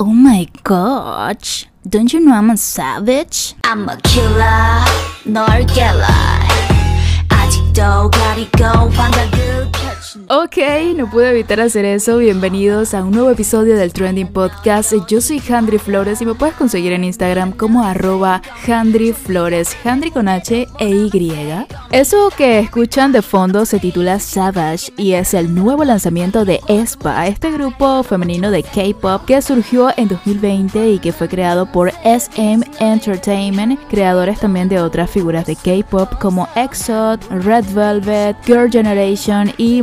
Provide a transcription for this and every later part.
Oh my gosh, don't you know I'm a savage? I'm a killer 널 깨라 아직도 가리고 환각을 펼친 Ok, no pude evitar hacer eso. Bienvenidos a un nuevo episodio del Trending Podcast. Yo soy Handry Flores y me puedes conseguir en Instagram como arroba Handry Flores, Handry con H e Y. Eso que escuchan de fondo se titula Savage y es el nuevo lanzamiento de Espa, este grupo femenino de K-pop que surgió en 2020 y que fue creado por SM Entertainment, creadores también de otras figuras de K-pop como EXO, Red Velvet, Girl Generation y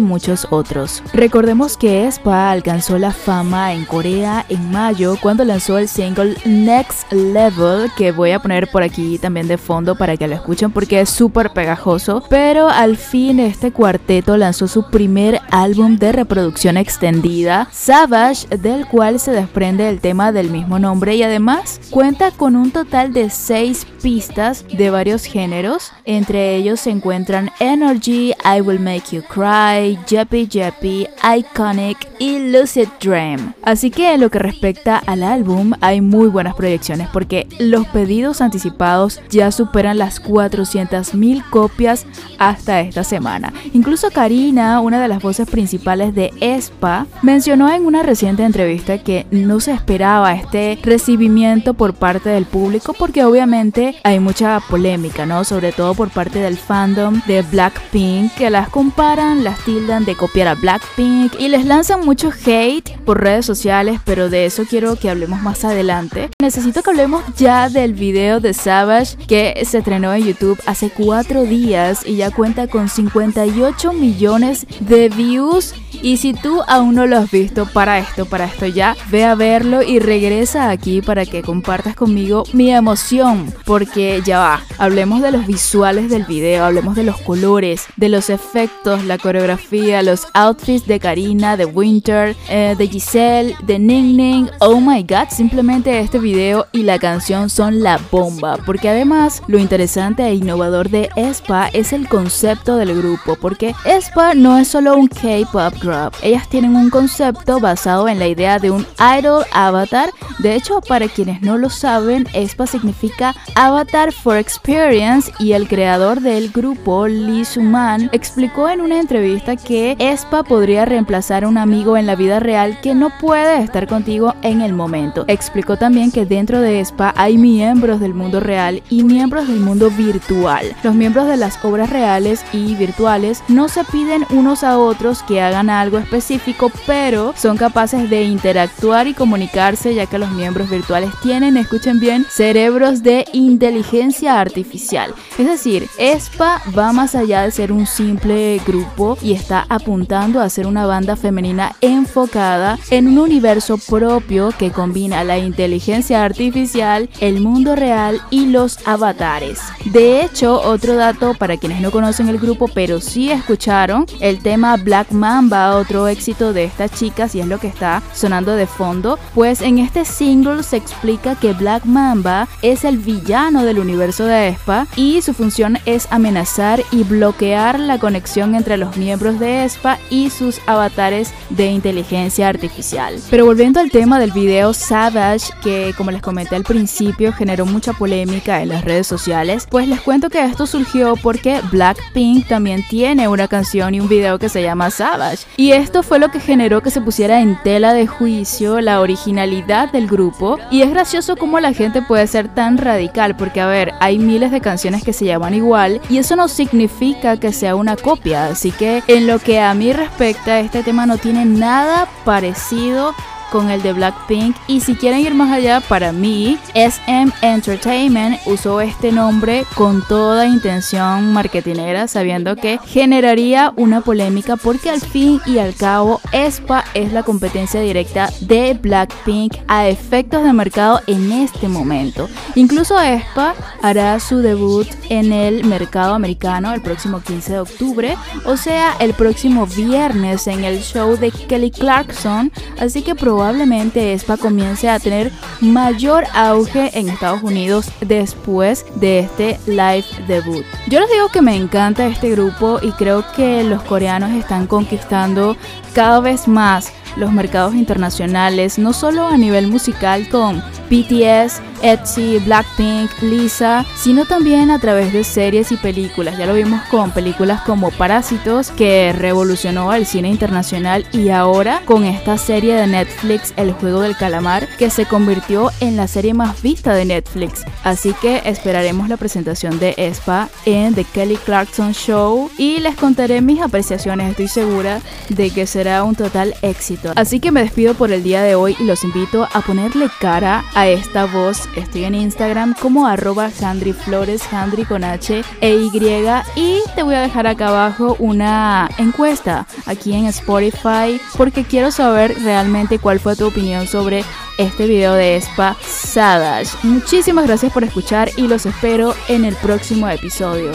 otros. Recordemos que Espa alcanzó la fama en Corea en mayo cuando lanzó el single Next Level, que voy a poner por aquí también de fondo para que lo escuchen porque es súper pegajoso. Pero al fin este cuarteto lanzó su primer álbum de reproducción extendida, Savage, del cual se desprende el tema del mismo nombre y además cuenta con un total de 6 pistas de varios géneros. Entre ellos se encuentran Energy, I Will Make You Cry, Jeppy Jeppy, Iconic y Lucid Dream. Así que en lo que respecta al álbum hay muy buenas proyecciones porque los pedidos anticipados ya superan las 400.000 copias hasta esta semana. Incluso Karina, una de las voces principales de ESPA, mencionó en una reciente entrevista que no se esperaba este recibimiento por parte del público porque obviamente hay mucha polémica, ¿no? Sobre todo por parte del fandom de Blackpink que las comparan, las tildan de copiar a Blackpink y les lanzan mucho hate por redes sociales, pero de eso quiero que hablemos más adelante. Necesito que hablemos ya del video de Savage que se estrenó en YouTube hace cuatro días y ya cuenta con 58 millones de views. Y si tú aún no lo has visto para esto, para esto ya, ve a verlo y regresa aquí para que compartas conmigo mi emoción. Porque ya va, hablemos de los visuales del video, hablemos de los colores, de los efectos, la coreografía, los outfits de Karina, de Winter, eh, de Giselle, de Ning Ning. Oh my god, simplemente este video y la canción son la bomba. Porque además, lo interesante e innovador de Espa es el concepto del grupo. Porque Espa no es solo un K-pop group. Ellas tienen un concepto basado en la idea de un idol avatar. De hecho, para quienes no lo saben, Espa significa Avatar for Experience y el creador del grupo, Lee Suman, explicó en una entrevista que Espa podría reemplazar a un amigo en la vida real que no puede estar contigo en el momento. Explicó también que dentro de Espa hay miembros del mundo real y miembros del mundo virtual. Los miembros de las obras reales y virtuales no se piden unos a otros que hagan algo específico, pero son capaces de interactuar y comunicarse ya que los miembros virtuales tienen, escuchen bien, cerebros de inteligencia artificial. Es decir, ESPA va más allá de ser un simple grupo y está apuntando a ser una banda femenina enfocada en un universo propio que combina la inteligencia artificial, el mundo real y los avatares. De hecho, otro dato para quienes no conocen el grupo pero sí escucharon, el tema Black Mamba, otro éxito de estas chicas y es lo que está sonando de fondo, pues en este single se explica que Black Mamba es el villano del universo de ESPA y su función es amenazar y bloquear la conexión entre los miembros de ESPA y sus avatares de inteligencia artificial. Pero volviendo al tema del video Savage, que como les comenté al principio generó mucha polémica en las redes sociales, pues les cuento que esto surgió porque Blackpink también tiene una canción y un video que se llama Savage. Y esto fue lo que generó que se pusiera en tela de juicio la originalidad del grupo. Y es gracioso cómo la gente puede ser tan radical porque a ver, hay miles de canciones que se llaman igual y eso no significa que sea una copia, así que en lo que a mí respecta, este tema no tiene nada parecido con el de Blackpink. Y si quieren ir más allá para mí SM Entertainment usó este nombre con toda intención marketinera sabiendo que generaría una polémica porque al fin y al cabo ESPA es la competencia directa de Blackpink a efectos de mercado en este momento. Incluso ESPA hará su debut en el mercado americano el próximo 15 de octubre o sea el próximo viernes en el show de Kelly Clarkson. Así que probablemente probablemente ESPA comience a tener mayor auge en Estados Unidos después de este live debut. Yo les digo que me encanta este grupo y creo que los coreanos están conquistando cada vez más los mercados internacionales, no solo a nivel musical con BTS, Etsy, Blackpink, Lisa, sino también a través de series y películas. Ya lo vimos con películas como Parásitos, que revolucionó al cine internacional, y ahora con esta serie de Netflix, El Juego del Calamar, que se convirtió en la serie más vista de Netflix. Así que esperaremos la presentación de Espa en The Kelly Clarkson Show y les contaré mis apreciaciones. Estoy segura de que será un total éxito. Así que me despido por el día de hoy y los invito a ponerle cara a esta voz. Estoy en Instagram como arroba Handry Flores, con H e Y. Y te voy a dejar acá abajo una encuesta aquí en Spotify porque quiero saber realmente cuál fue tu opinión sobre este video de Spa Sadash. Muchísimas gracias por escuchar y los espero en el próximo episodio.